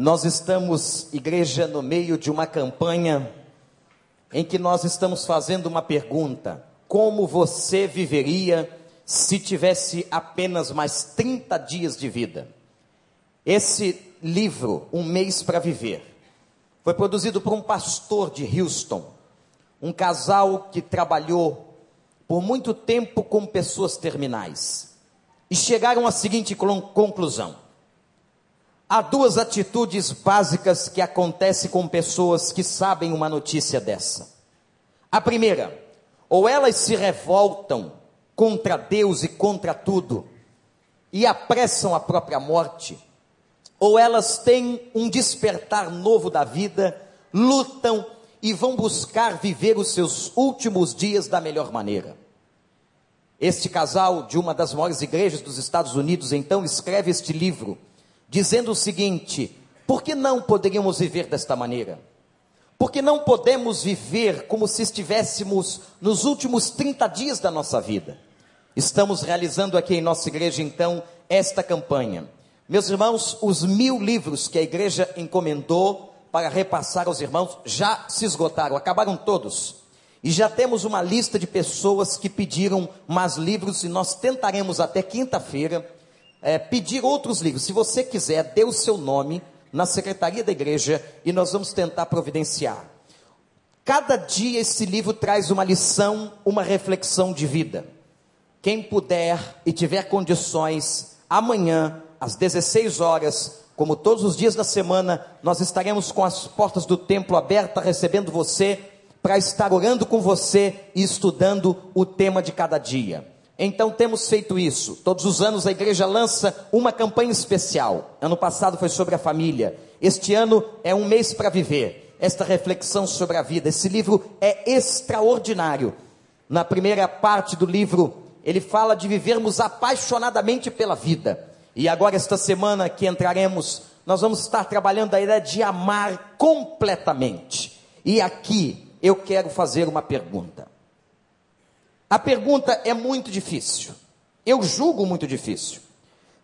Nós estamos, igreja, no meio de uma campanha em que nós estamos fazendo uma pergunta: como você viveria se tivesse apenas mais 30 dias de vida? Esse livro, Um Mês para Viver, foi produzido por um pastor de Houston, um casal que trabalhou por muito tempo com pessoas terminais. E chegaram à seguinte conclusão Há duas atitudes básicas que acontecem com pessoas que sabem uma notícia dessa. A primeira, ou elas se revoltam contra Deus e contra tudo e apressam a própria morte, ou elas têm um despertar novo da vida, lutam e vão buscar viver os seus últimos dias da melhor maneira. Este casal de uma das maiores igrejas dos Estados Unidos então escreve este livro dizendo o seguinte: por que não poderíamos viver desta maneira? Porque não podemos viver como se estivéssemos nos últimos 30 dias da nossa vida. Estamos realizando aqui em nossa igreja, então, esta campanha. Meus irmãos, os mil livros que a igreja encomendou para repassar aos irmãos já se esgotaram, acabaram todos. E já temos uma lista de pessoas que pediram mais livros e nós tentaremos até quinta-feira é, pedir outros livros. Se você quiser, dê o seu nome na secretaria da igreja e nós vamos tentar providenciar. Cada dia esse livro traz uma lição, uma reflexão de vida. Quem puder e tiver condições, amanhã, às 16 horas, como todos os dias da semana, nós estaremos com as portas do templo abertas, recebendo você, para estar orando com você e estudando o tema de cada dia. Então temos feito isso. Todos os anos a igreja lança uma campanha especial. Ano passado foi sobre a família. Este ano é um mês para viver. Esta reflexão sobre a vida. Esse livro é extraordinário. Na primeira parte do livro, ele fala de vivermos apaixonadamente pela vida. E agora, esta semana que entraremos, nós vamos estar trabalhando a ideia de amar completamente. E aqui eu quero fazer uma pergunta. A pergunta é muito difícil. Eu julgo muito difícil.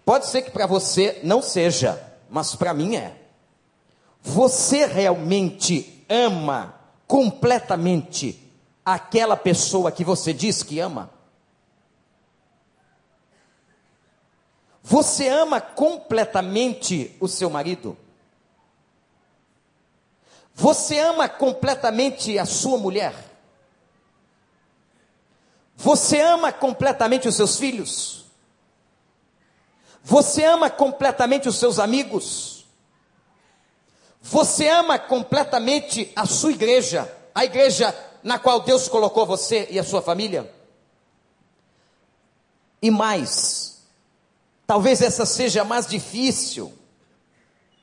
Pode ser que para você não seja, mas para mim é. Você realmente ama completamente aquela pessoa que você diz que ama? Você ama completamente o seu marido? Você ama completamente a sua mulher? Você ama completamente os seus filhos? Você ama completamente os seus amigos? Você ama completamente a sua igreja, a igreja na qual Deus colocou você e a sua família? E mais, talvez essa seja a mais difícil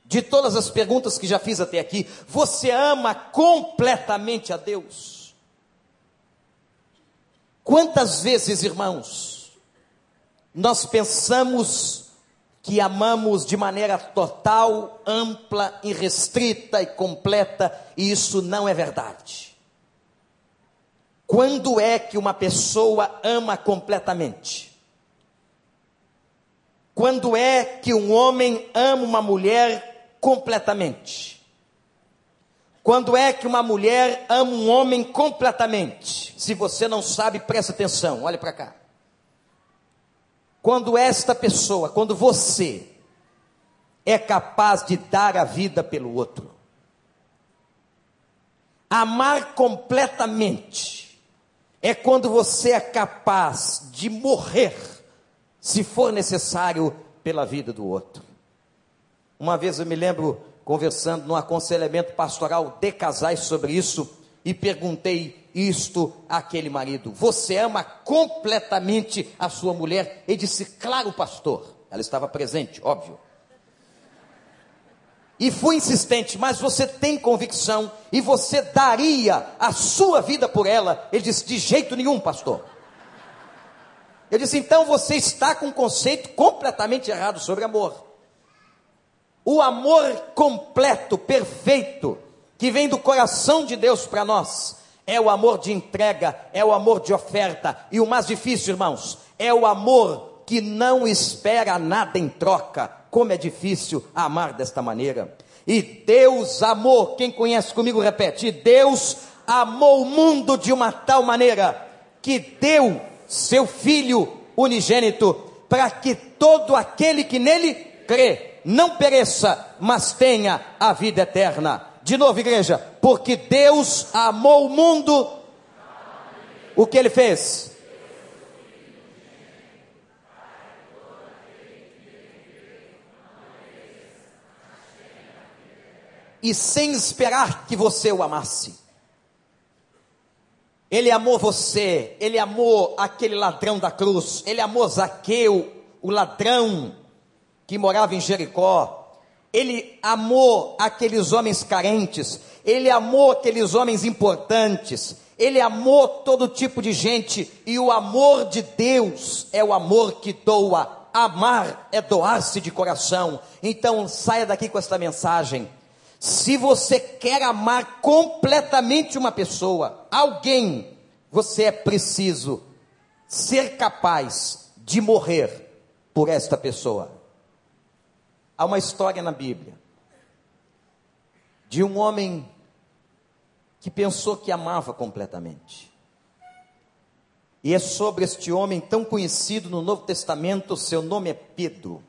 de todas as perguntas que já fiz até aqui. Você ama completamente a Deus? Quantas vezes, irmãos, nós pensamos que amamos de maneira total, ampla, irrestrita e completa, e isso não é verdade. Quando é que uma pessoa ama completamente? Quando é que um homem ama uma mulher completamente? Quando é que uma mulher ama um homem completamente? Se você não sabe, presta atenção, olha para cá. Quando esta pessoa, quando você é capaz de dar a vida pelo outro, amar completamente, é quando você é capaz de morrer, se for necessário, pela vida do outro. Uma vez eu me lembro conversando no aconselhamento pastoral de casais sobre isso e perguntei isto àquele marido: Você ama completamente a sua mulher? Ele disse: Claro, pastor. Ela estava presente, óbvio. E fui insistente, mas você tem convicção e você daria a sua vida por ela? Ele disse: De jeito nenhum, pastor. Eu disse: Então você está com um conceito completamente errado sobre amor. O amor completo, perfeito, que vem do coração de Deus para nós, é o amor de entrega, é o amor de oferta, e o mais difícil, irmãos, é o amor que não espera nada em troca, como é difícil amar desta maneira. E Deus amou, quem conhece comigo repete: Deus amou o mundo de uma tal maneira que deu seu Filho unigênito, para que todo aquele que nele crê não pereça, mas tenha a vida eterna. De novo, igreja, porque Deus amou o mundo, o que ele fez? E sem esperar que você o amasse. Ele amou você, ele amou aquele ladrão da cruz, ele amou Zaqueu, o ladrão que morava em Jericó. Ele amou aqueles homens carentes, ele amou aqueles homens importantes, ele amou todo tipo de gente, e o amor de Deus é o amor que doa. Amar é doar-se de coração. Então saia daqui com esta mensagem. Se você quer amar completamente uma pessoa, alguém, você é preciso ser capaz de morrer por esta pessoa. Há uma história na Bíblia de um homem que pensou que amava completamente. E é sobre este homem tão conhecido no Novo Testamento, seu nome é Pedro,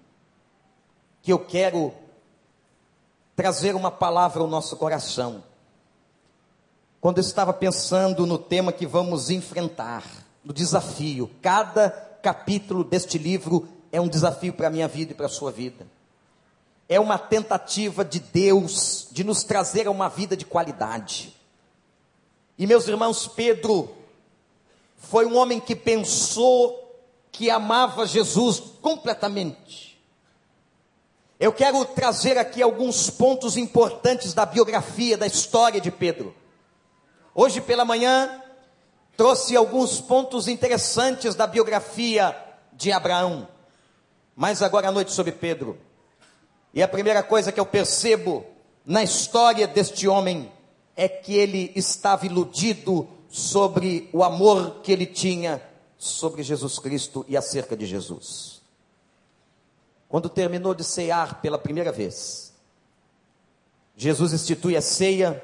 que eu quero trazer uma palavra ao nosso coração. Quando eu estava pensando no tema que vamos enfrentar, no desafio, cada capítulo deste livro é um desafio para a minha vida e para a sua vida. É uma tentativa de Deus de nos trazer a uma vida de qualidade. E meus irmãos, Pedro foi um homem que pensou que amava Jesus completamente eu quero trazer aqui alguns pontos importantes da biografia, da história de Pedro. Hoje pela manhã, trouxe alguns pontos interessantes da biografia de Abraão, mas agora à noite sobre Pedro. E a primeira coisa que eu percebo na história deste homem é que ele estava iludido sobre o amor que ele tinha sobre Jesus Cristo e acerca de Jesus quando terminou de cear pela primeira vez. Jesus institui a ceia,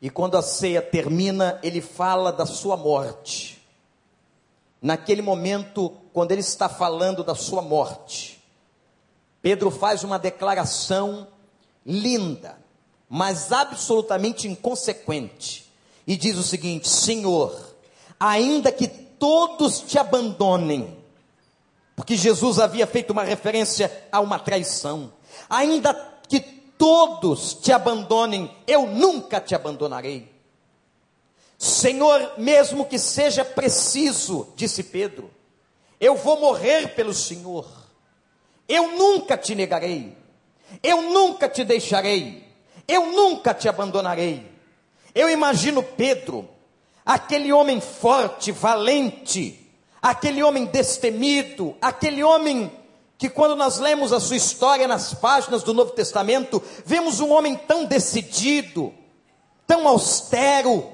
e quando a ceia termina, ele fala da sua morte. Naquele momento, quando ele está falando da sua morte, Pedro faz uma declaração linda, mas absolutamente inconsequente, e diz o seguinte: Senhor, ainda que todos te abandonem, porque Jesus havia feito uma referência a uma traição. Ainda que todos te abandonem, eu nunca te abandonarei. Senhor, mesmo que seja preciso, disse Pedro, eu vou morrer pelo Senhor. Eu nunca te negarei. Eu nunca te deixarei. Eu nunca te abandonarei. Eu imagino Pedro, aquele homem forte, valente, aquele homem destemido, aquele homem que quando nós lemos a sua história nas páginas do Novo Testamento, vemos um homem tão decidido, tão austero,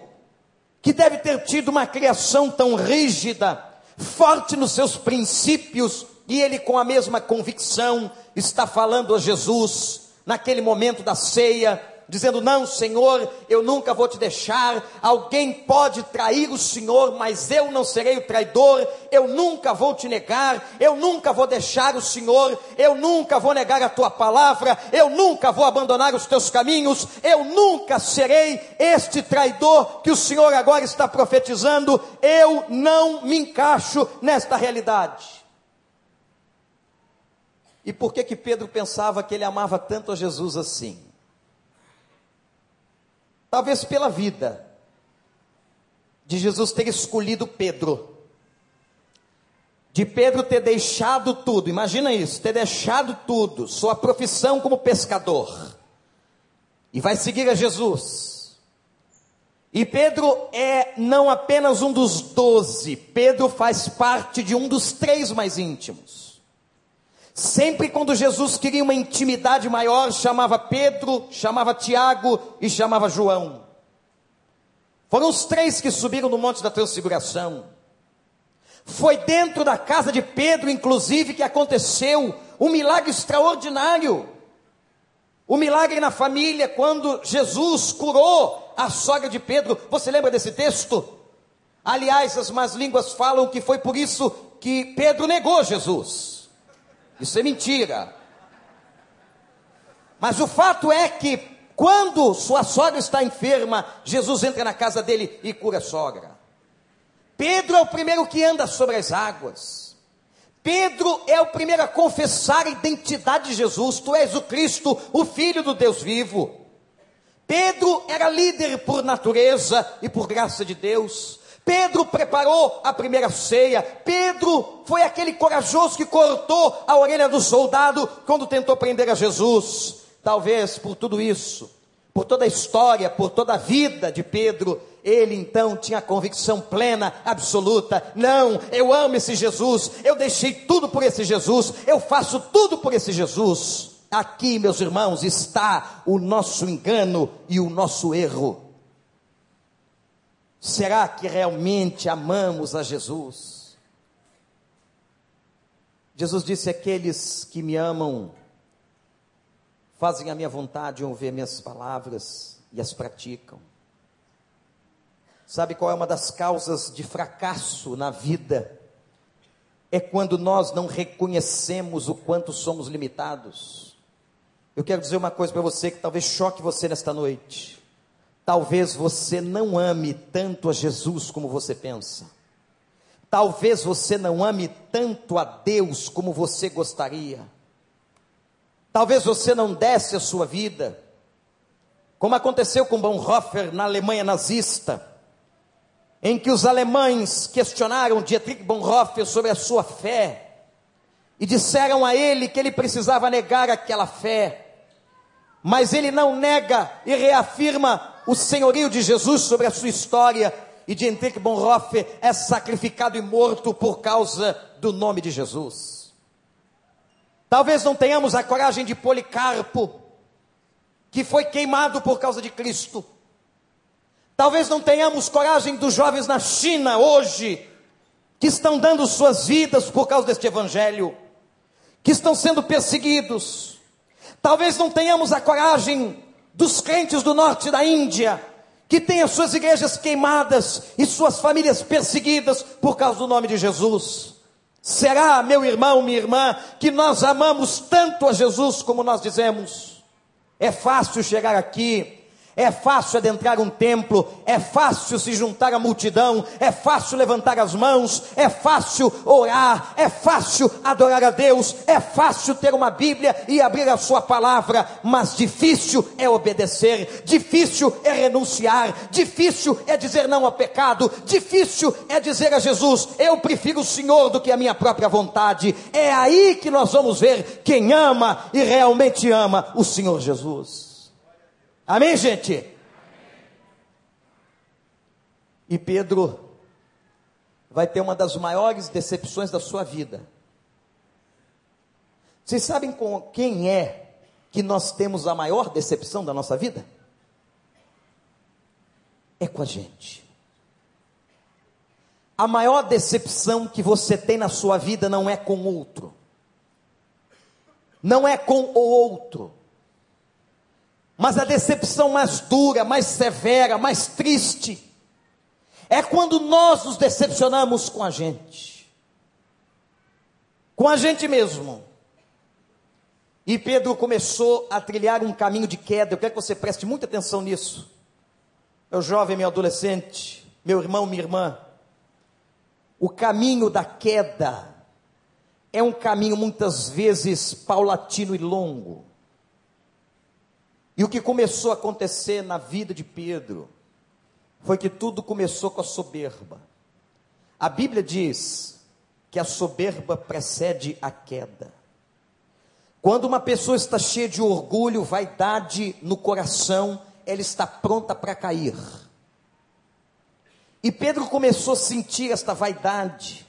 que deve ter tido uma criação tão rígida, forte nos seus princípios, e ele com a mesma convicção está falando a Jesus naquele momento da ceia, dizendo: Não, Senhor, eu nunca vou te deixar. Alguém pode trair o Senhor, mas eu não serei o traidor. Eu nunca vou te negar. Eu nunca vou deixar o Senhor. Eu nunca vou negar a tua palavra. Eu nunca vou abandonar os teus caminhos. Eu nunca serei este traidor que o Senhor agora está profetizando. Eu não me encaixo nesta realidade. E por que que Pedro pensava que ele amava tanto a Jesus assim? talvez pela vida de Jesus ter escolhido Pedro, de Pedro ter deixado tudo, imagina isso, ter deixado tudo, sua profissão como pescador, e vai seguir a Jesus. E Pedro é não apenas um dos doze, Pedro faz parte de um dos três mais íntimos. Sempre quando Jesus queria uma intimidade maior, chamava Pedro, chamava Tiago e chamava João. Foram os três que subiram no Monte da Transfiguração. Foi dentro da casa de Pedro, inclusive, que aconteceu um milagre extraordinário. O milagre na família, quando Jesus curou a sogra de Pedro. Você lembra desse texto? Aliás, as más línguas falam que foi por isso que Pedro negou Jesus. Isso é mentira. Mas o fato é que, quando sua sogra está enferma, Jesus entra na casa dele e cura a sogra. Pedro é o primeiro que anda sobre as águas. Pedro é o primeiro a confessar a identidade de Jesus. Tu és o Cristo, o Filho do Deus vivo. Pedro era líder por natureza e por graça de Deus. Pedro preparou a primeira ceia. Pedro foi aquele corajoso que cortou a orelha do soldado quando tentou prender a Jesus. Talvez por tudo isso, por toda a história, por toda a vida de Pedro, ele então tinha a convicção plena, absoluta: não, eu amo esse Jesus, eu deixei tudo por esse Jesus, eu faço tudo por esse Jesus. Aqui, meus irmãos, está o nosso engano e o nosso erro. Será que realmente amamos a Jesus? Jesus disse: Aqueles que me amam fazem a minha vontade, ouvir minhas palavras e as praticam. Sabe qual é uma das causas de fracasso na vida? É quando nós não reconhecemos o quanto somos limitados. Eu quero dizer uma coisa para você que talvez choque você nesta noite. Talvez você não ame tanto a Jesus como você pensa. Talvez você não ame tanto a Deus como você gostaria. Talvez você não desse a sua vida, como aconteceu com Bonhoeffer na Alemanha nazista, em que os alemães questionaram Dietrich Bonhoeffer sobre a sua fé e disseram a ele que ele precisava negar aquela fé, mas ele não nega e reafirma o senhorio de Jesus sobre a sua história, e de Dietrich Bonhoeffer é sacrificado e morto por causa do nome de Jesus. Talvez não tenhamos a coragem de Policarpo, que foi queimado por causa de Cristo. Talvez não tenhamos coragem dos jovens na China hoje, que estão dando suas vidas por causa deste evangelho, que estão sendo perseguidos. Talvez não tenhamos a coragem dos crentes do norte da Índia, que têm as suas igrejas queimadas e suas famílias perseguidas por causa do nome de Jesus. Será, meu irmão, minha irmã, que nós amamos tanto a Jesus como nós dizemos? É fácil chegar aqui é fácil adentrar um templo, é fácil se juntar à multidão, é fácil levantar as mãos, é fácil orar, é fácil adorar a Deus, é fácil ter uma Bíblia e abrir a sua palavra, mas difícil é obedecer, difícil é renunciar, difícil é dizer não ao pecado, difícil é dizer a Jesus: Eu prefiro o Senhor do que a minha própria vontade. É aí que nós vamos ver quem ama e realmente ama o Senhor Jesus. Amém, gente? E Pedro vai ter uma das maiores decepções da sua vida. Vocês sabem com quem é que nós temos a maior decepção da nossa vida? É com a gente. A maior decepção que você tem na sua vida não é com outro. Não é com o outro mas a decepção mais dura, mais severa, mais triste, é quando nós nos decepcionamos com a gente, com a gente mesmo. E Pedro começou a trilhar um caminho de queda. Eu quero que você preste muita atenção nisso. Meu jovem, meu adolescente, meu irmão, minha irmã. O caminho da queda é um caminho muitas vezes paulatino e longo. E o que começou a acontecer na vida de Pedro foi que tudo começou com a soberba. A Bíblia diz que a soberba precede a queda. Quando uma pessoa está cheia de orgulho, vaidade no coração, ela está pronta para cair. E Pedro começou a sentir esta vaidade.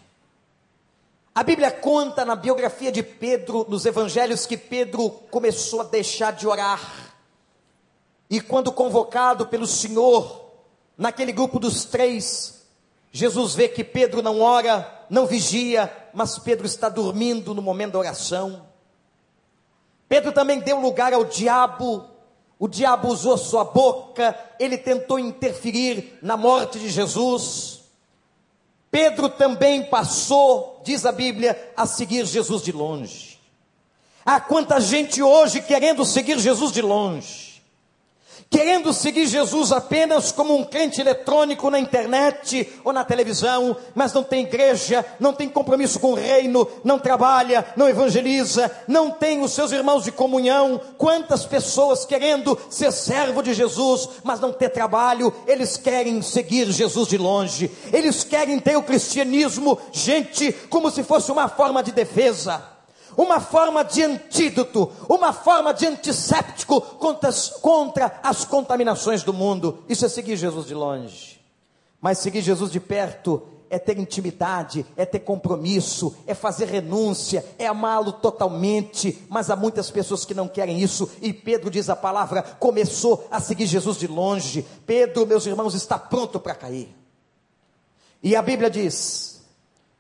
A Bíblia conta na biografia de Pedro, nos evangelhos, que Pedro começou a deixar de orar e quando convocado pelo Senhor, naquele grupo dos três, Jesus vê que Pedro não ora, não vigia, mas Pedro está dormindo no momento da oração. Pedro também deu lugar ao diabo. O diabo usou sua boca, ele tentou interferir na morte de Jesus. Pedro também passou, diz a Bíblia, a seguir Jesus de longe. Há quanta gente hoje querendo seguir Jesus de longe querendo seguir Jesus apenas como um crente eletrônico na internet ou na televisão, mas não tem igreja, não tem compromisso com o reino, não trabalha, não evangeliza, não tem os seus irmãos de comunhão. Quantas pessoas querendo ser servo de Jesus, mas não ter trabalho, eles querem seguir Jesus de longe, eles querem ter o cristianismo, gente, como se fosse uma forma de defesa uma forma de antídoto, uma forma de antisséptico contra as, contra as contaminações do mundo. Isso é seguir Jesus de longe. Mas seguir Jesus de perto é ter intimidade, é ter compromisso, é fazer renúncia, é amá-lo totalmente. Mas há muitas pessoas que não querem isso, e Pedro diz a palavra: começou a seguir Jesus de longe. Pedro, meus irmãos, está pronto para cair. E a Bíblia diz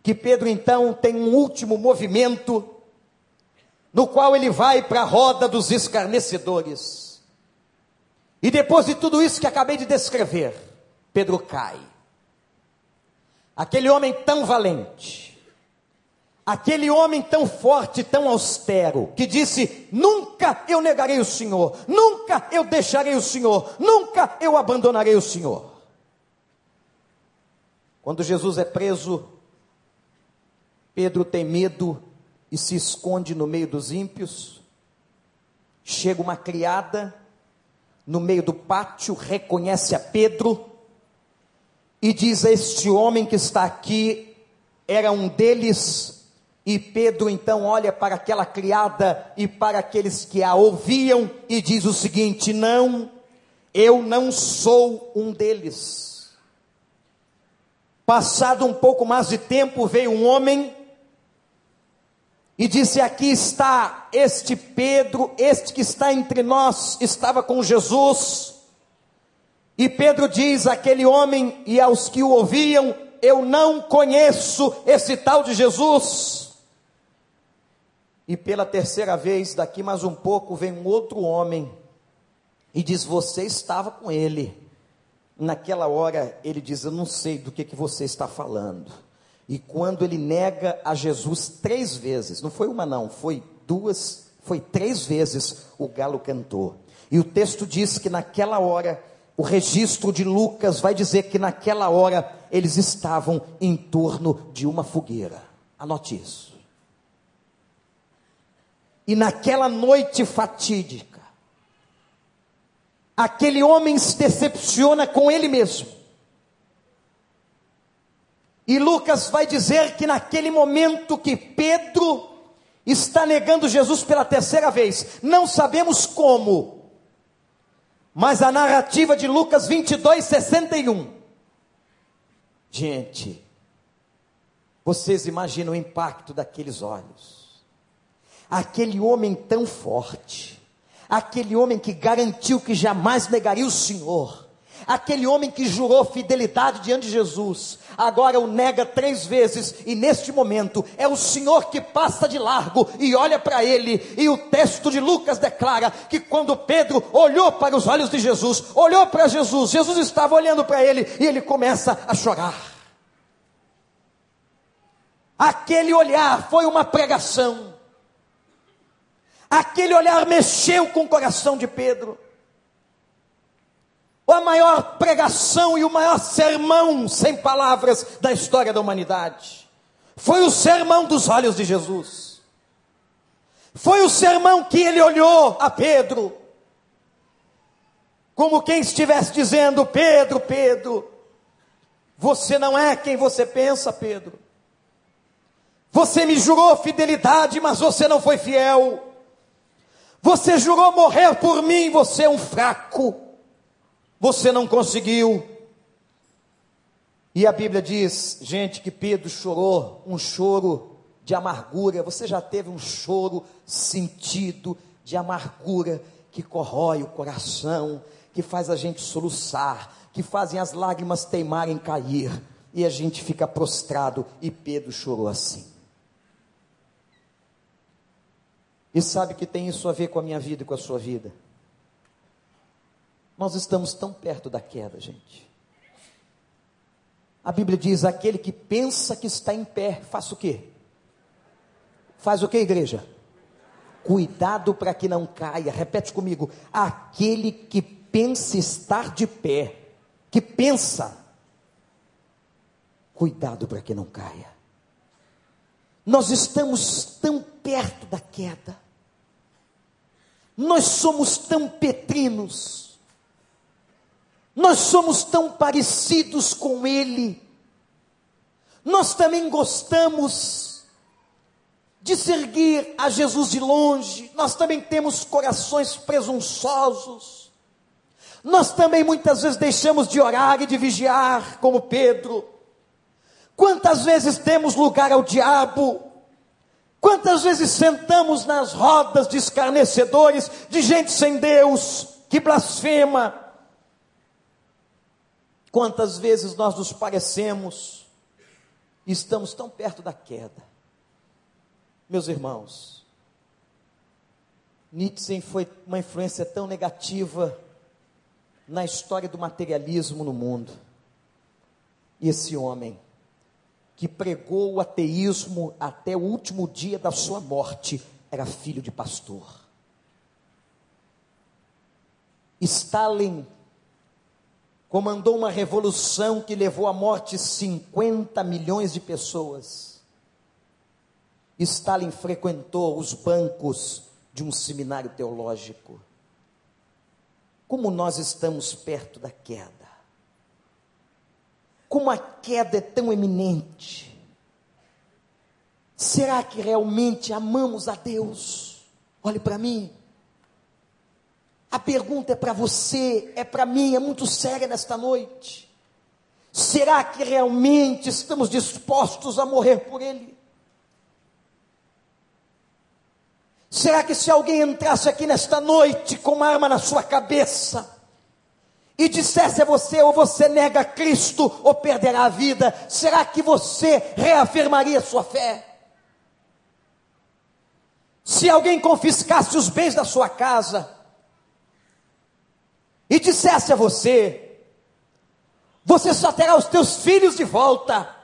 que Pedro então tem um último movimento no qual ele vai para a roda dos escarnecedores. E depois de tudo isso que acabei de descrever, Pedro cai. Aquele homem tão valente, aquele homem tão forte, tão austero, que disse: Nunca eu negarei o Senhor, nunca eu deixarei o Senhor, nunca eu abandonarei o Senhor. Quando Jesus é preso, Pedro tem medo e se esconde no meio dos ímpios. Chega uma criada no meio do pátio, reconhece a Pedro e diz a este homem que está aqui, era um deles. E Pedro então olha para aquela criada e para aqueles que a ouviam e diz o seguinte: Não, eu não sou um deles. Passado um pouco mais de tempo, veio um homem e disse: Aqui está este Pedro, este que está entre nós, estava com Jesus. E Pedro diz àquele homem e aos que o ouviam: Eu não conheço esse tal de Jesus. E pela terceira vez, daqui mais um pouco, vem um outro homem e diz: Você estava com ele. Naquela hora, ele diz: Eu não sei do que, que você está falando. E quando ele nega a Jesus três vezes, não foi uma não, foi duas, foi três vezes o galo cantou. E o texto diz que naquela hora, o registro de Lucas vai dizer que naquela hora eles estavam em torno de uma fogueira. Anote isso. E naquela noite fatídica, aquele homem se decepciona com ele mesmo e Lucas vai dizer que naquele momento que Pedro está negando Jesus pela terceira vez, não sabemos como, mas a narrativa de Lucas 22, 61. Gente, vocês imaginam o impacto daqueles olhos. Aquele homem tão forte, aquele homem que garantiu que jamais negaria o Senhor, Aquele homem que jurou fidelidade diante de Jesus, agora o nega três vezes, e neste momento é o Senhor que passa de largo e olha para ele, e o texto de Lucas declara que quando Pedro olhou para os olhos de Jesus, olhou para Jesus, Jesus estava olhando para ele e ele começa a chorar. Aquele olhar foi uma pregação, aquele olhar mexeu com o coração de Pedro a maior pregação e o maior sermão, sem palavras, da história da humanidade. Foi o sermão dos olhos de Jesus. Foi o sermão que ele olhou a Pedro, como quem estivesse dizendo: Pedro, Pedro, você não é quem você pensa, Pedro. Você me jurou fidelidade, mas você não foi fiel. Você jurou morrer por mim, você é um fraco. Você não conseguiu. E a Bíblia diz, gente, que Pedro chorou um choro de amargura. Você já teve um choro sentido de amargura que corrói o coração, que faz a gente soluçar, que fazem as lágrimas teimarem cair, e a gente fica prostrado, e Pedro chorou assim. E sabe que tem isso a ver com a minha vida e com a sua vida. Nós estamos tão perto da queda, gente. A Bíblia diz: aquele que pensa que está em pé, faça o quê? Faz o que, igreja? Cuidado para que não caia. Repete comigo: aquele que pensa estar de pé, que pensa, cuidado para que não caia. Nós estamos tão perto da queda, nós somos tão petrinos, nós somos tão parecidos com Ele, nós também gostamos de seguir a Jesus de longe, nós também temos corações presunçosos, nós também muitas vezes deixamos de orar e de vigiar, como Pedro. Quantas vezes temos lugar ao diabo? Quantas vezes sentamos nas rodas de escarnecedores, de gente sem Deus, que blasfema? Quantas vezes nós nos parecemos e estamos tão perto da queda? Meus irmãos, Nietzsche foi uma influência tão negativa na história do materialismo no mundo. E esse homem, que pregou o ateísmo até o último dia da sua morte, era filho de pastor. Stalin comandou uma revolução que levou à morte 50 milhões de pessoas. Stalin frequentou os bancos de um seminário teológico como nós estamos perto da queda. Como a queda é tão eminente. Será que realmente amamos a Deus? Olhe para mim. A pergunta é para você, é para mim, é muito séria nesta noite. Será que realmente estamos dispostos a morrer por Ele? Será que se alguém entrasse aqui nesta noite com uma arma na sua cabeça e dissesse a você, ou você nega Cristo ou perderá a vida, será que você reafirmaria sua fé? Se alguém confiscasse os bens da sua casa e dissesse a você, você só terá os teus filhos de volta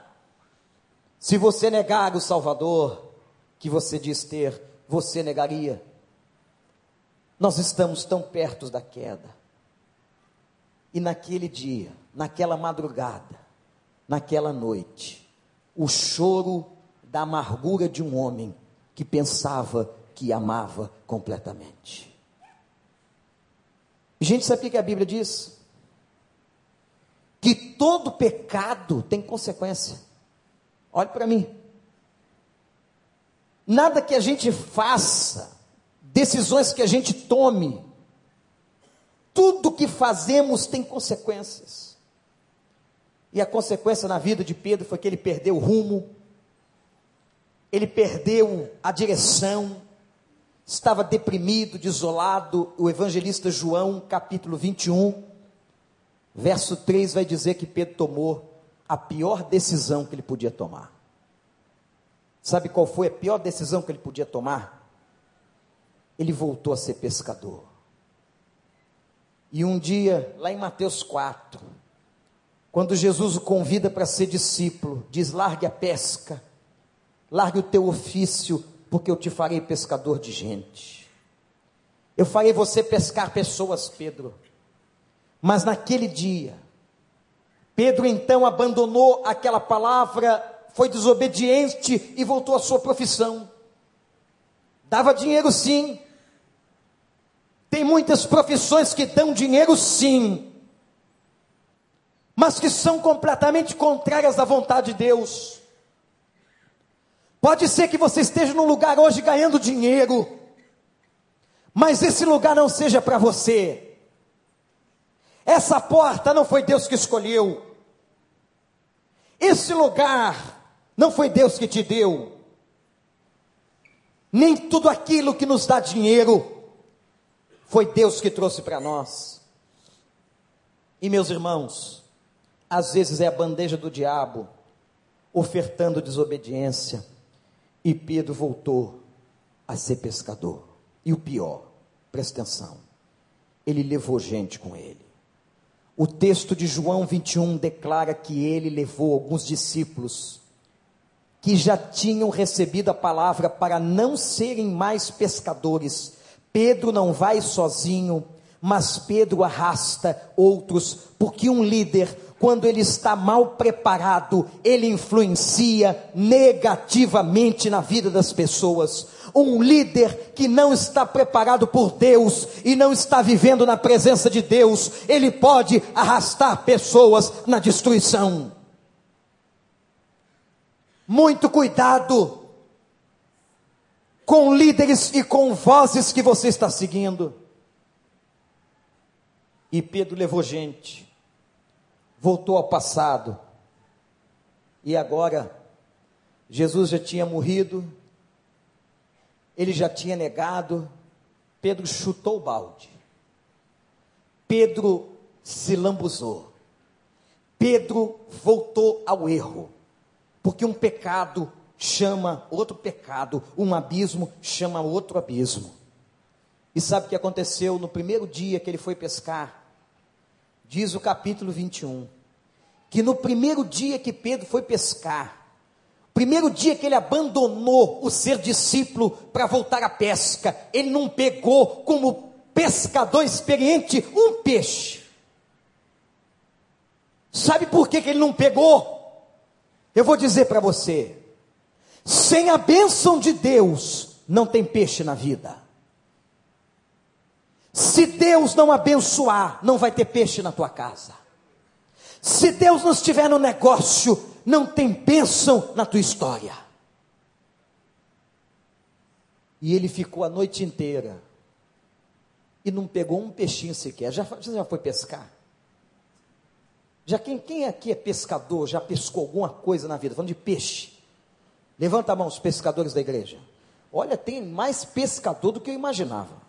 se você negar o Salvador que você diz ter você negaria? Nós estamos tão perto da queda. E naquele dia, naquela madrugada, naquela noite, o choro da amargura de um homem que pensava que amava completamente. Gente, sabe o que a Bíblia diz? Que todo pecado tem consequência. Olhe para mim. Nada que a gente faça, decisões que a gente tome, tudo que fazemos tem consequências. E a consequência na vida de Pedro foi que ele perdeu o rumo, ele perdeu a direção, estava deprimido, desolado. O evangelista João, capítulo 21, verso 3, vai dizer que Pedro tomou a pior decisão que ele podia tomar. Sabe qual foi a pior decisão que ele podia tomar? Ele voltou a ser pescador. E um dia, lá em Mateus 4, quando Jesus o convida para ser discípulo, diz: largue a pesca, largue o teu ofício, porque eu te farei pescador de gente. Eu farei você pescar pessoas, Pedro. Mas naquele dia, Pedro então abandonou aquela palavra foi desobediente e voltou à sua profissão. Dava dinheiro sim. Tem muitas profissões que dão dinheiro sim, mas que são completamente contrárias à vontade de Deus. Pode ser que você esteja num lugar hoje ganhando dinheiro, mas esse lugar não seja para você. Essa porta não foi Deus que escolheu. Esse lugar não foi Deus que te deu. Nem tudo aquilo que nos dá dinheiro foi Deus que trouxe para nós. E meus irmãos, às vezes é a bandeja do diabo ofertando desobediência. E Pedro voltou a ser pescador. E o pior, presta atenção, ele levou gente com ele. O texto de João 21 declara que ele levou alguns discípulos que já tinham recebido a palavra para não serem mais pescadores. Pedro não vai sozinho, mas Pedro arrasta outros, porque um líder, quando ele está mal preparado, ele influencia negativamente na vida das pessoas. Um líder que não está preparado por Deus e não está vivendo na presença de Deus, ele pode arrastar pessoas na destruição. Muito cuidado com líderes e com vozes que você está seguindo. E Pedro levou gente, voltou ao passado, e agora Jesus já tinha morrido, ele já tinha negado, Pedro chutou o balde, Pedro se lambuzou, Pedro voltou ao erro. Porque um pecado chama outro pecado, um abismo chama outro abismo. E sabe o que aconteceu no primeiro dia que ele foi pescar? Diz o capítulo 21, que no primeiro dia que Pedro foi pescar, primeiro dia que ele abandonou o ser discípulo para voltar à pesca, ele não pegou como pescador experiente um peixe. Sabe por que, que ele não pegou? Eu vou dizer para você: sem a bênção de Deus, não tem peixe na vida. Se Deus não abençoar, não vai ter peixe na tua casa. Se Deus não estiver no negócio, não tem bênção na tua história. E ele ficou a noite inteira e não pegou um peixinho sequer. Já, já foi pescar? Já quem, quem aqui é pescador, já pescou alguma coisa na vida? Falando de peixe. Levanta a mão, os pescadores da igreja. Olha, tem mais pescador do que eu imaginava.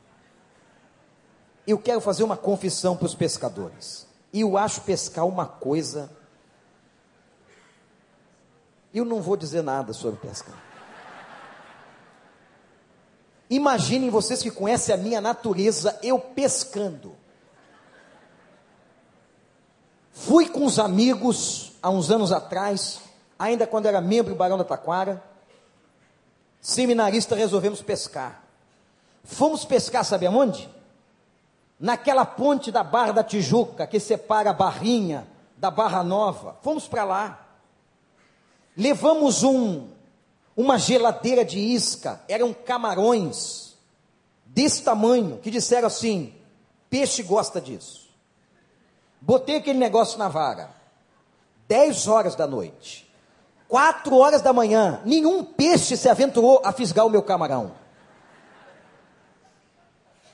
Eu quero fazer uma confissão para os pescadores. Eu acho pescar uma coisa. Eu não vou dizer nada sobre pescar. Imaginem vocês que conhecem a minha natureza, eu pescando. Fui com os amigos há uns anos atrás, ainda quando era membro do Barão da Taquara, seminarista, resolvemos pescar. Fomos pescar, sabe aonde? Naquela ponte da Barra da Tijuca, que separa a Barrinha da Barra Nova. Fomos para lá. Levamos um, uma geladeira de isca, eram camarões desse tamanho, que disseram assim: peixe gosta disso. Botei aquele negócio na vara. 10 horas da noite. 4 horas da manhã. Nenhum peixe se aventurou a fisgar o meu camarão.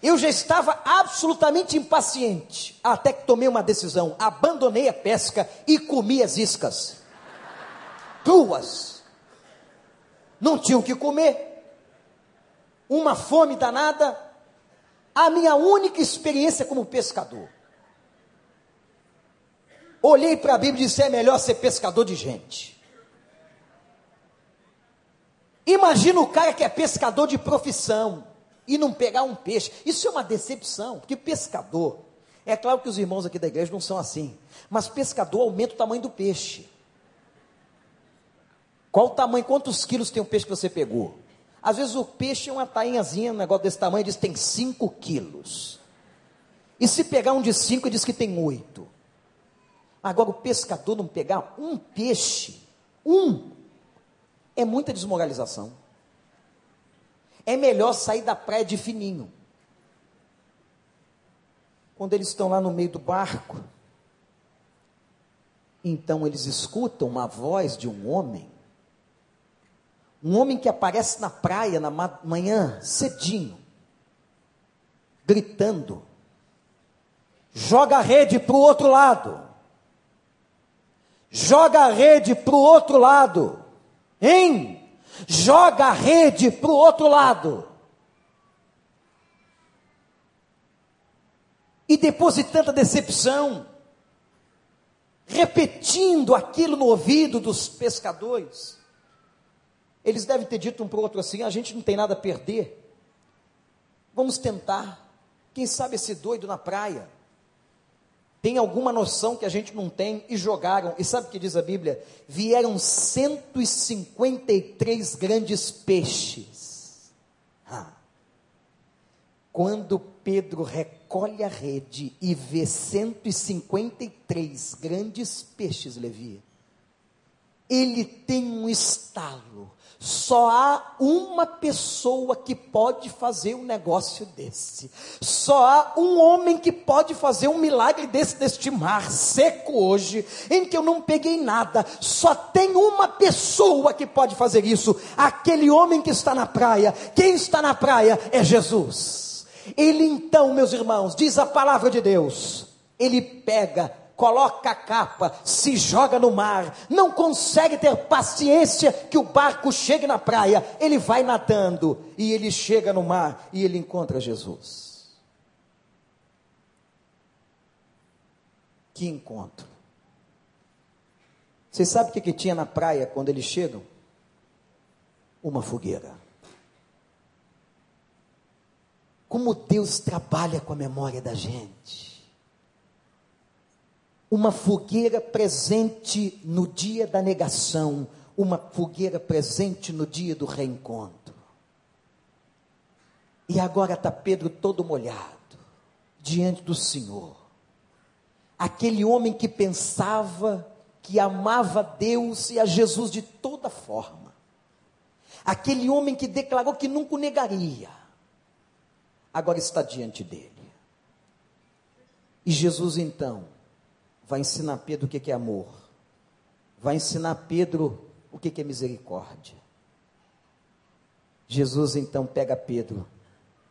Eu já estava absolutamente impaciente, até que tomei uma decisão. Abandonei a pesca e comi as iscas. Cruas. Não tinha o que comer. Uma fome danada. A minha única experiência como pescador. Olhei para a Bíblia e disse: é melhor ser pescador de gente. Imagina o cara que é pescador de profissão e não pegar um peixe. Isso é uma decepção, porque pescador. É claro que os irmãos aqui da igreja não são assim, mas pescador aumenta o tamanho do peixe. Qual o tamanho, quantos quilos tem o peixe que você pegou? Às vezes o peixe é uma tainhazinha, um negócio desse tamanho, diz que tem 5 quilos. E se pegar um de 5, diz que tem 8. Agora, o pescador não pegar um peixe, um, é muita desmoralização. É melhor sair da praia de fininho. Quando eles estão lá no meio do barco, então eles escutam uma voz de um homem, um homem que aparece na praia na manhã, cedinho, gritando: joga a rede para o outro lado joga a rede para o outro lado. Hein? Joga a rede para o outro lado. E depois de tanta decepção, repetindo aquilo no ouvido dos pescadores, Eles devem ter dito um para o outro assim: a gente não tem nada a perder. Vamos tentar. Quem sabe esse doido na praia tem alguma noção que a gente não tem e jogaram. E sabe o que diz a Bíblia? Vieram 153 grandes peixes. Ah. Quando Pedro recolhe a rede e vê 153 grandes peixes, Levi, ele tem um estalo. Só há uma pessoa que pode fazer um negócio desse. Só há um homem que pode fazer um milagre desse neste mar seco hoje, em que eu não peguei nada. Só tem uma pessoa que pode fazer isso. Aquele homem que está na praia. Quem está na praia é Jesus. Ele então, meus irmãos, diz a palavra de Deus. Ele pega coloca a capa, se joga no mar, não consegue ter paciência que o barco chegue na praia, ele vai nadando e ele chega no mar e ele encontra Jesus. Que encontro! Você sabe o que, que tinha na praia quando eles chegam? Uma fogueira. Como Deus trabalha com a memória da gente uma fogueira presente no dia da negação, uma fogueira presente no dia do reencontro. E agora está Pedro todo molhado, diante do Senhor. Aquele homem que pensava que amava Deus e a Jesus de toda forma. Aquele homem que declarou que nunca o negaria. Agora está diante dele. E Jesus então vai ensinar Pedro o que é amor, vai ensinar Pedro o que é misericórdia. Jesus então pega Pedro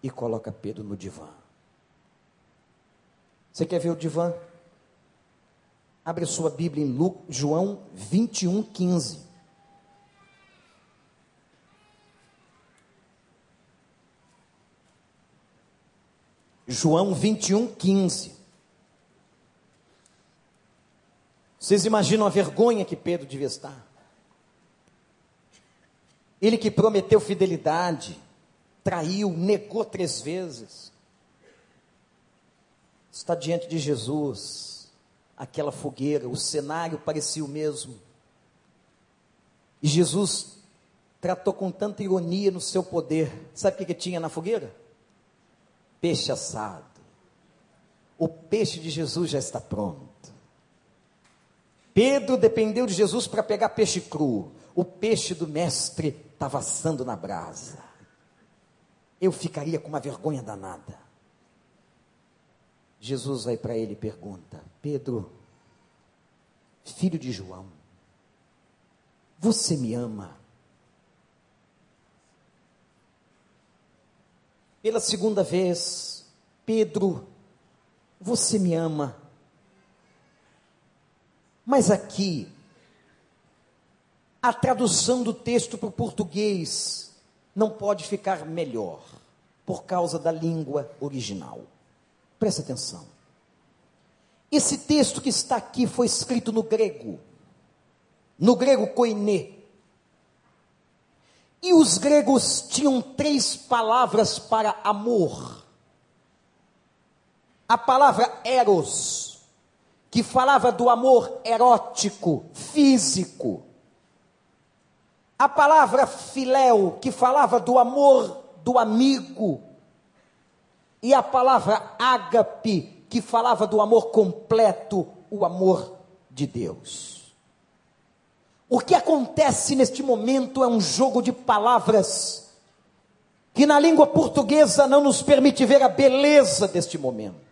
e coloca Pedro no divã. Você quer ver o divã? Abre sua Bíblia em Lu, João 21, 15. João 21, 15. Vocês imaginam a vergonha que Pedro devia estar? Ele que prometeu fidelidade, traiu, negou três vezes. Está diante de Jesus, aquela fogueira, o cenário parecia o mesmo. E Jesus tratou com tanta ironia no seu poder. Sabe o que, que tinha na fogueira? Peixe assado. O peixe de Jesus já está pronto. Pedro dependeu de Jesus para pegar peixe cru. O peixe do mestre estava assando na brasa. Eu ficaria com uma vergonha danada. Jesus vai para ele e pergunta: Pedro, filho de João, você me ama? Pela segunda vez, Pedro, você me ama? Mas aqui, a tradução do texto para o português não pode ficar melhor, por causa da língua original. Preste atenção. Esse texto que está aqui foi escrito no grego, no grego koiné. E os gregos tinham três palavras para amor. A palavra eros, que falava do amor erótico, físico. A palavra filéu, que falava do amor do amigo. E a palavra ágape, que falava do amor completo, o amor de Deus. O que acontece neste momento é um jogo de palavras que na língua portuguesa não nos permite ver a beleza deste momento.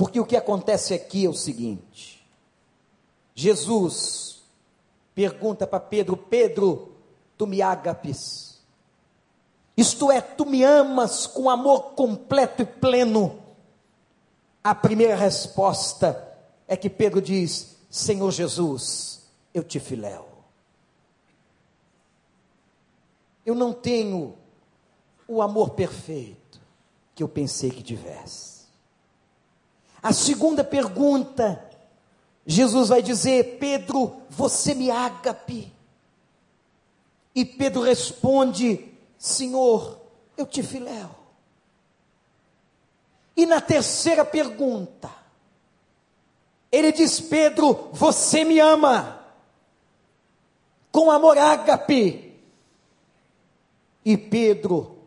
Porque o que acontece aqui é o seguinte: Jesus pergunta para Pedro: Pedro, tu me agapes? Isto é, tu me amas com amor completo e pleno? A primeira resposta é que Pedro diz: Senhor Jesus, eu te filéu. Eu não tenho o amor perfeito que eu pensei que tivesse. A segunda pergunta, Jesus vai dizer: Pedro, você me ágape. E Pedro responde: Senhor, eu te filéu. E na terceira pergunta, ele diz: Pedro, você me ama. Com amor ágape. E Pedro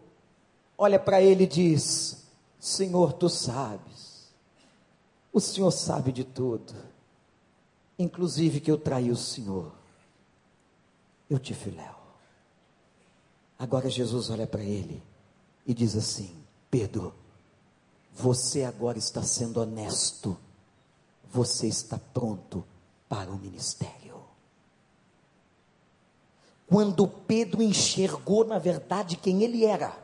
olha para ele e diz: Senhor, tu sabes. O Senhor sabe de tudo. Inclusive que eu traí o Senhor. Eu te filéu. Agora Jesus olha para ele e diz assim: Pedro, você agora está sendo honesto você está pronto para o ministério. Quando Pedro enxergou, na verdade, quem ele era,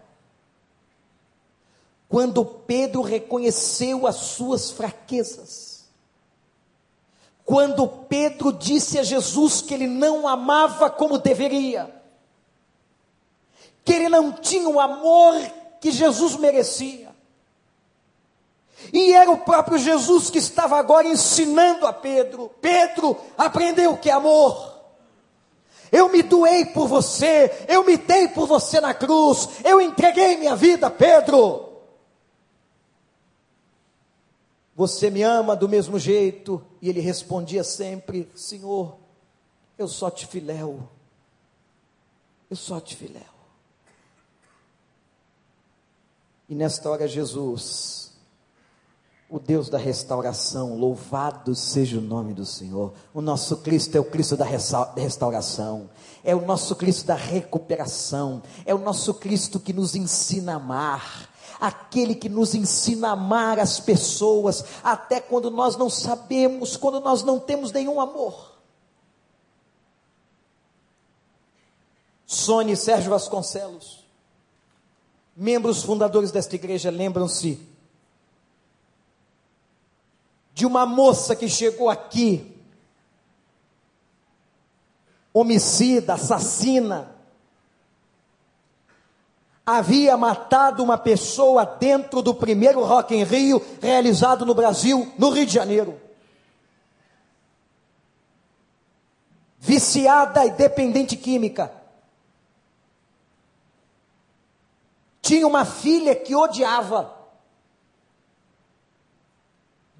quando Pedro reconheceu as suas fraquezas, quando Pedro disse a Jesus que ele não amava como deveria, que ele não tinha o amor que Jesus merecia, e era o próprio Jesus que estava agora ensinando a Pedro: Pedro, aprendeu o que é amor. Eu me doei por você, eu me dei por você na cruz, eu entreguei minha vida, Pedro. Você me ama do mesmo jeito? E ele respondia sempre: Senhor, eu só te filéu. Eu só te filéu. E nesta hora, Jesus o Deus da restauração, louvado seja o nome do Senhor. O nosso Cristo é o Cristo da restauração, é o nosso Cristo da recuperação, é o nosso Cristo que nos ensina a amar, aquele que nos ensina a amar as pessoas, até quando nós não sabemos, quando nós não temos nenhum amor. Sônia e Sérgio Vasconcelos, membros fundadores desta igreja, lembram-se de uma moça que chegou aqui, homicida, assassina, havia matado uma pessoa dentro do primeiro Rock em Rio realizado no Brasil, no Rio de Janeiro. Viciada e dependente química. Tinha uma filha que odiava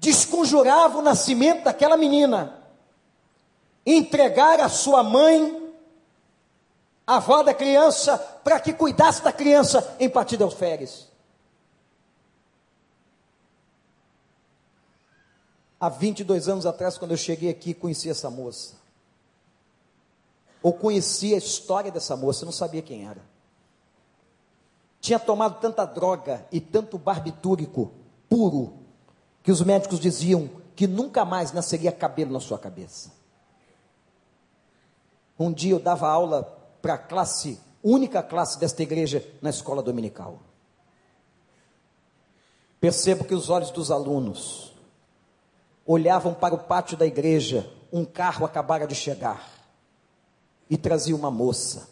desconjurava o nascimento daquela menina, entregar a sua mãe, a avó da criança, para que cuidasse da criança em Partido Alferes. Há 22 anos atrás, quando eu cheguei aqui, conheci essa moça. Ou conhecia a história dessa moça, não sabia quem era. Tinha tomado tanta droga e tanto barbitúrico puro que os médicos diziam que nunca mais nasceria cabelo na sua cabeça. Um dia eu dava aula para a classe, única classe desta igreja na escola dominical. Percebo que os olhos dos alunos olhavam para o pátio da igreja, um carro acabara de chegar e trazia uma moça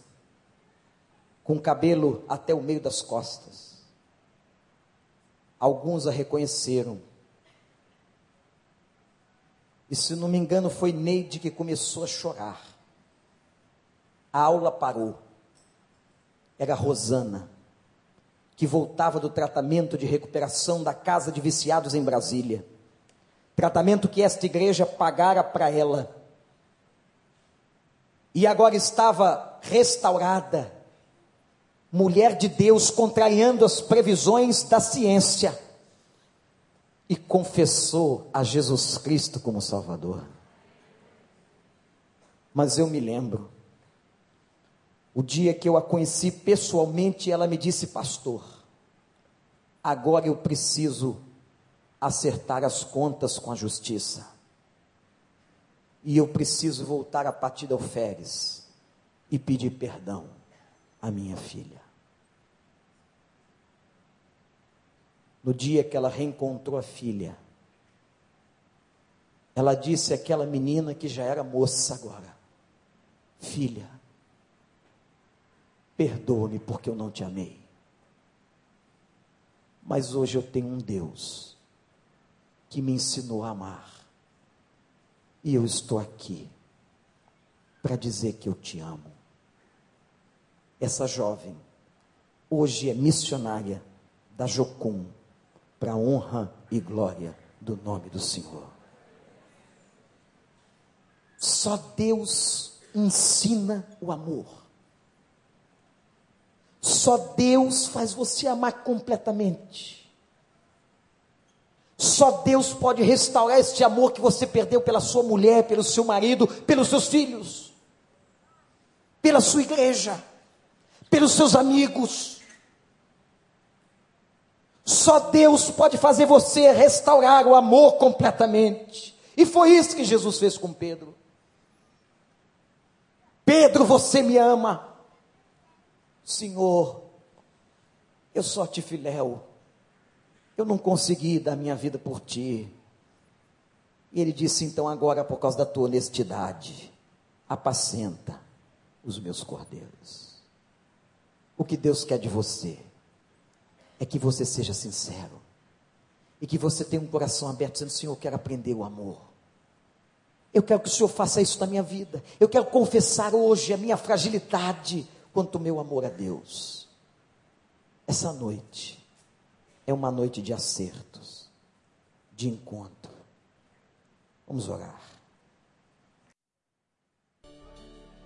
com cabelo até o meio das costas. Alguns a reconheceram, e se não me engano, foi Neide que começou a chorar. A aula parou. Era Rosana, que voltava do tratamento de recuperação da casa de viciados em Brasília. Tratamento que esta igreja pagara para ela. E agora estava restaurada. Mulher de Deus contrariando as previsões da ciência e confessou a Jesus Cristo como Salvador. Mas eu me lembro, o dia que eu a conheci pessoalmente, ela me disse, pastor, agora eu preciso acertar as contas com a justiça. E eu preciso voltar a partir de alferes e pedir perdão à minha filha. no dia que ela reencontrou a filha, ela disse àquela menina que já era moça agora: Filha, perdoa-me porque eu não te amei. Mas hoje eu tenho um Deus que me ensinou a amar. E eu estou aqui para dizer que eu te amo. Essa jovem hoje é missionária da Jocum para honra e glória do nome do Senhor. Só Deus ensina o amor. Só Deus faz você amar completamente. Só Deus pode restaurar este amor que você perdeu pela sua mulher, pelo seu marido, pelos seus filhos, pela sua igreja, pelos seus amigos. Só Deus pode fazer você restaurar o amor completamente. E foi isso que Jesus fez com Pedro. Pedro, você me ama. Senhor, eu só te filéu. Eu não consegui dar minha vida por ti. E ele disse: Então, agora, por causa da tua honestidade, apacenta os meus cordeiros. O que Deus quer de você é que você seja sincero e que você tenha um coração aberto, dizendo: Senhor, eu quero aprender o amor. Eu quero que o Senhor faça isso na minha vida. Eu quero confessar hoje a minha fragilidade quanto ao meu amor a Deus. Essa noite, é uma noite de acertos, de encontro. Vamos orar.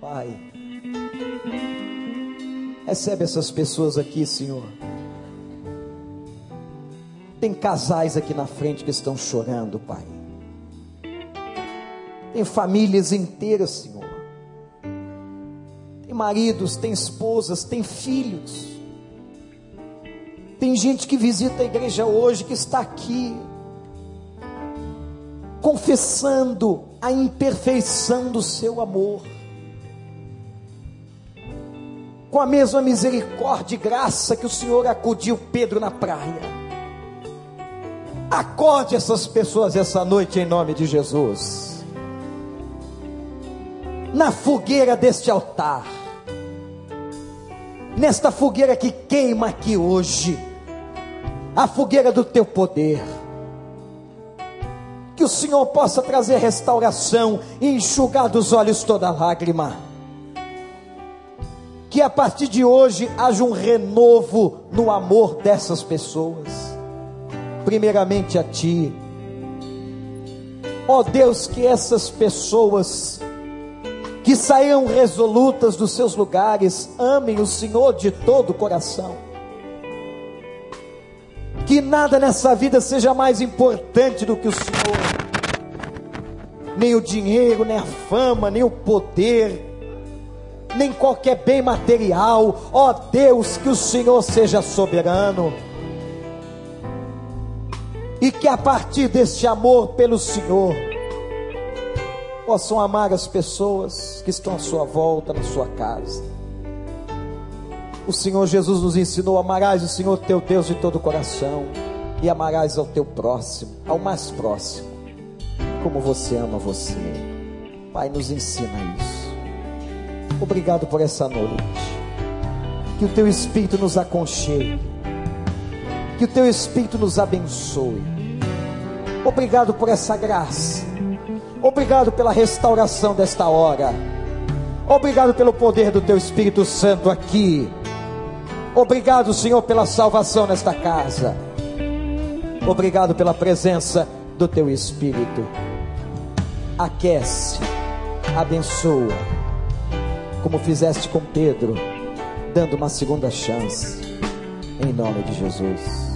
Pai, recebe essas pessoas aqui, Senhor. Tem casais aqui na frente que estão chorando, Pai. Tem famílias inteiras, Senhor. Maridos, tem esposas, tem filhos tem gente que visita a igreja hoje, que está aqui, confessando a imperfeição do seu amor, com a mesma misericórdia e graça que o Senhor acudiu Pedro na praia. Acorde essas pessoas essa noite em nome de Jesus. Na fogueira deste altar, nesta fogueira que queima aqui hoje, a fogueira do teu poder. Que o Senhor possa trazer restauração e enxugar dos olhos toda lágrima. Que a partir de hoje haja um renovo no amor dessas pessoas. Primeiramente a Ti. Ó oh Deus, que essas pessoas que saíram resolutas dos seus lugares amem o Senhor de todo o coração que nada nessa vida seja mais importante do que o Senhor. Nem o dinheiro, nem a fama, nem o poder, nem qualquer bem material. Ó oh Deus, que o Senhor seja soberano. E que a partir deste amor pelo Senhor, possam amar as pessoas que estão à sua volta, na sua casa o Senhor Jesus nos ensinou: amarás o Senhor teu Deus de todo o coração, e amarás ao teu próximo, ao mais próximo, como você ama você. Pai, nos ensina isso. Obrigado por essa noite. Que o teu Espírito nos aconchegue. Que o teu Espírito nos abençoe. Obrigado por essa graça. Obrigado pela restauração desta hora. Obrigado pelo poder do teu Espírito Santo aqui Obrigado, Senhor, pela salvação nesta casa. Obrigado pela presença do teu Espírito. Aquece, abençoa, como fizeste com Pedro, dando uma segunda chance, em nome de Jesus.